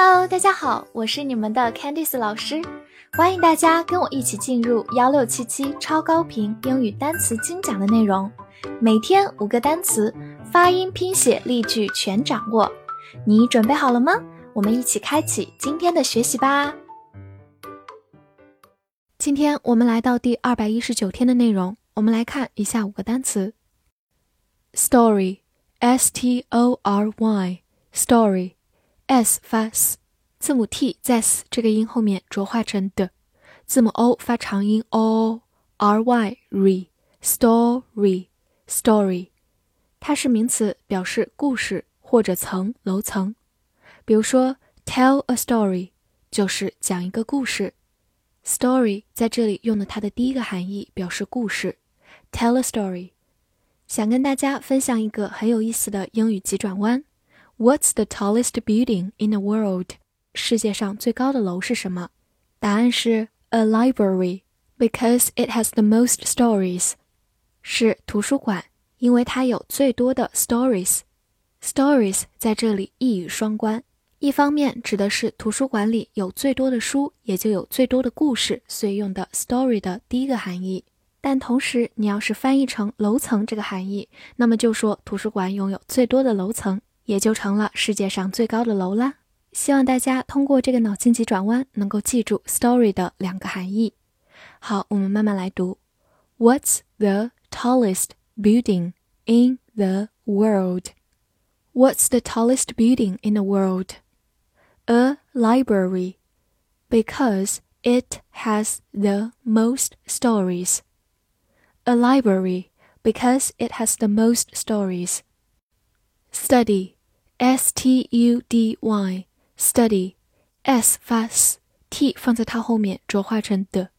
Hello，大家好，我是你们的 Candice 老师，欢迎大家跟我一起进入幺六七七超高频英语单词精讲的内容，每天五个单词，发音、拼写、例句全掌握，你准备好了吗？我们一起开启今天的学习吧。今天我们来到第二百一十九天的内容，我们来看以下五个单词：story，s t o r y，story。S 发 s，字母 t 在 s 这个音后面浊化成的，字母 o 发长音 o，r y re，story，story，它是名词，表示故事或者层楼层。比如说 tell a story 就是讲一个故事，story 在这里用的它的第一个含义表示故事，tell a story。想跟大家分享一个很有意思的英语急转弯。What's the tallest building in the world？世界上最高的楼是什么？答案是 a library because it has the most stories。是图书馆，因为它有最多的 stories。stories 在这里一语双关，一方面指的是图书馆里有最多的书，也就有最多的故事，所以用的 story 的第一个含义。但同时，你要是翻译成楼层这个含义，那么就说图书馆拥有最多的楼层。也就成了世界上最高的楼啦。希望大家通过这个脑筋急转弯，能够记住 story 的两个含义。好，我们慢慢来读。What's the tallest building in the world? What's the tallest building in the world? A library, because it has the most stories. A library, because it has the most stories. Study S T U D Y，study，s 发 s，t 放在它后面浊化成的，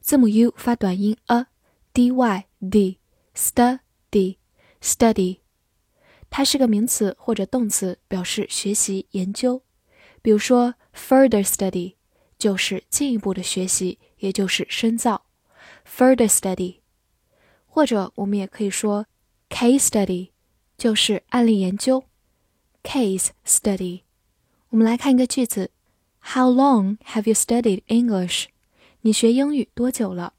字母 u 发短音 a，d y d，study，study，它是个名词或者动词，表示学习研究。比如说 further study 就是进一步的学习，也就是深造，further study，或者我们也可以说 case study 就是案例研究。Case study，我们来看一个句子：How long have you studied English？你学英语多久了？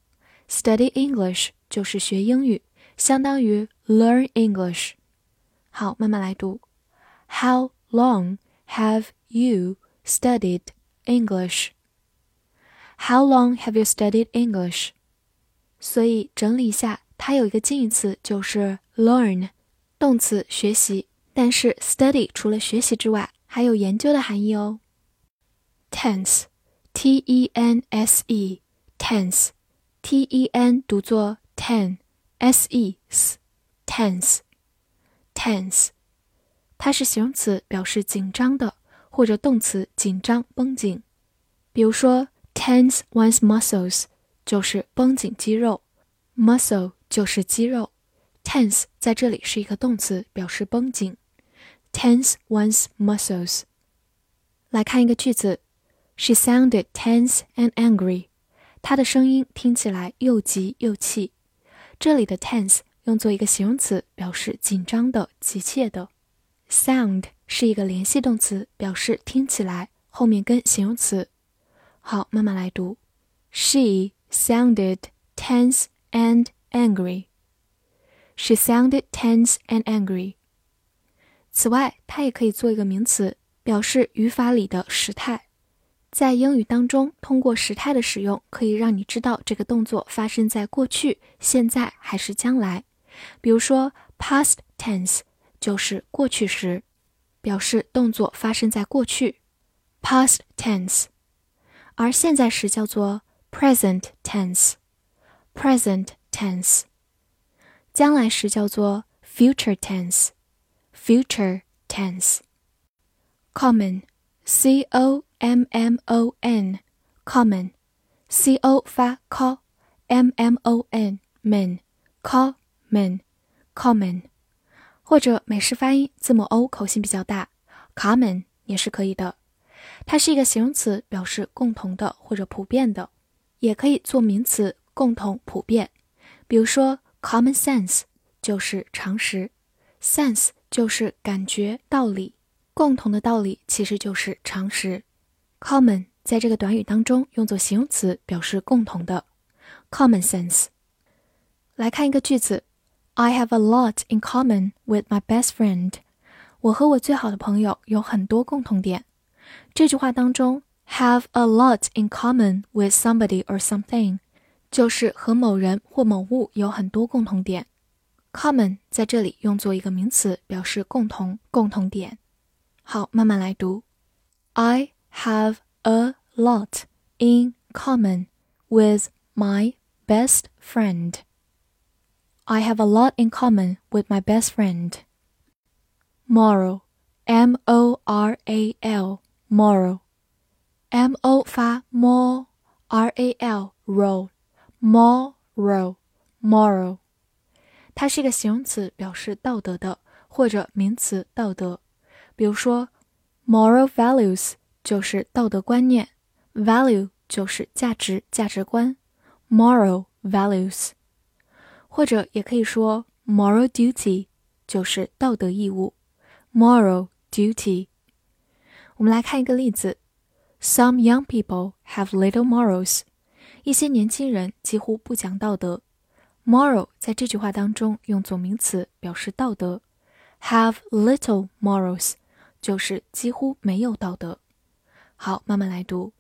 Study English 就是学英语，相当于 learn English。好，慢慢来读：How long have you studied English？How long have you studied English？所以整理一下，它有一个近义词就是 learn，动词学习。 但是 study 除了学习之外，还有研究的含义哦。tense，t e n s e，tense，t e n 读作 ten，s e s，tense，tense，它是形容词，表示紧张的，或者动词紧张绷紧。比如说 tense one's muscles 就是绷紧肌肉，muscle 就是肌肉，tense 在这里是一个动词，表示绷紧。tense one's muscles。来看一个句子，She sounded tense and angry。她的声音听起来又急又气。这里的 tense 用作一个形容词，表示紧张的、急切的。sound 是一个联系动词，表示听起来，后面跟形容词。好，慢慢来读。She sounded tense and angry. She sounded tense and angry. 此外，它也可以做一个名词，表示语法里的时态。在英语当中，通过时态的使用，可以让你知道这个动作发生在过去、现在还是将来。比如说，past tense 就是过去时，表示动作发生在过去，past tense；而现在时叫做 present tense，present tense；将来时叫做 future tense。future tense. Common, c o m m o n, common, c o 发 c，m m o n, man, common, common，或者美式发音字母 o 口型比较大，common 也是可以的。它是一个形容词，表示共同的或者普遍的，也可以做名词，共同、普遍。比如说，common sense 就是常识，sense。 就是感觉道理，共同的道理其实就是常识。Common 在这个短语当中用作形容词，表示共同的。Common sense。来看一个句子：I have a lot in common with my best friend。我和我最好的朋友有很多共同点。这句话当中，have a lot in common with somebody or something，就是和某人或某物有很多共同点。Common 在这里用作一个名词，表示共同、共同点。好，慢慢来读。I have a lot in common with my best friend. I have a lot in common with my best friend. Moral, M O R A L, moral. M O 发 mo, R A L, roll, moral, moral. 它是一个形容词，表示道德的，或者名词道德。比如说，moral values 就是道德观念，value 就是价值、价值观，moral values。或者也可以说 moral duty 就是道德义务，moral duty。我们来看一个例子：Some young people have little morals。一些年轻人几乎不讲道德。Moral 在这句话当中用作名词，表示道德。Have little morals 就是几乎没有道德。好，慢慢来读。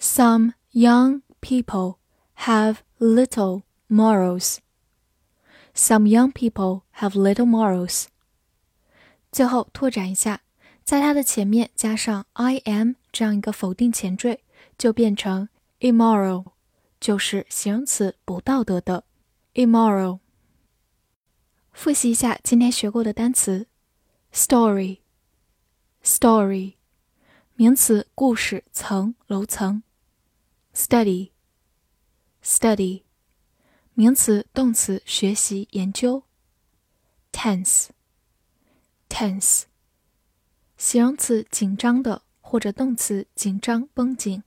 Some young people have little morals. Some young people have little morals. 最后拓展一下，在它的前面加上 I am 这样一个否定前缀，就变成 immoral，就是形容词不道德的。immoral。复习一下今天学过的单词：story，story，名词，故事，层，楼层；study，study，名词，动词，学习，研究；tense，tense，形容词，紧张的，或者动词，紧张，绷紧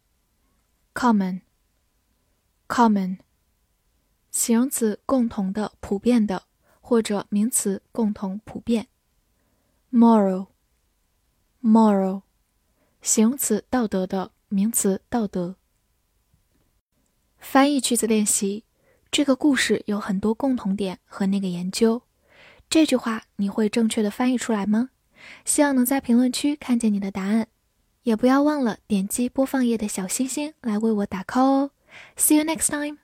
；common，common。形容词共同的、普遍的，或者名词共同、普遍。moral，moral，形容词道德的，名词道德。翻译句子练习：这个故事有很多共同点和那个研究。这句话你会正确的翻译出来吗？希望能在评论区看见你的答案，也不要忘了点击播放页的小星星来为我打 call 哦。See you next time.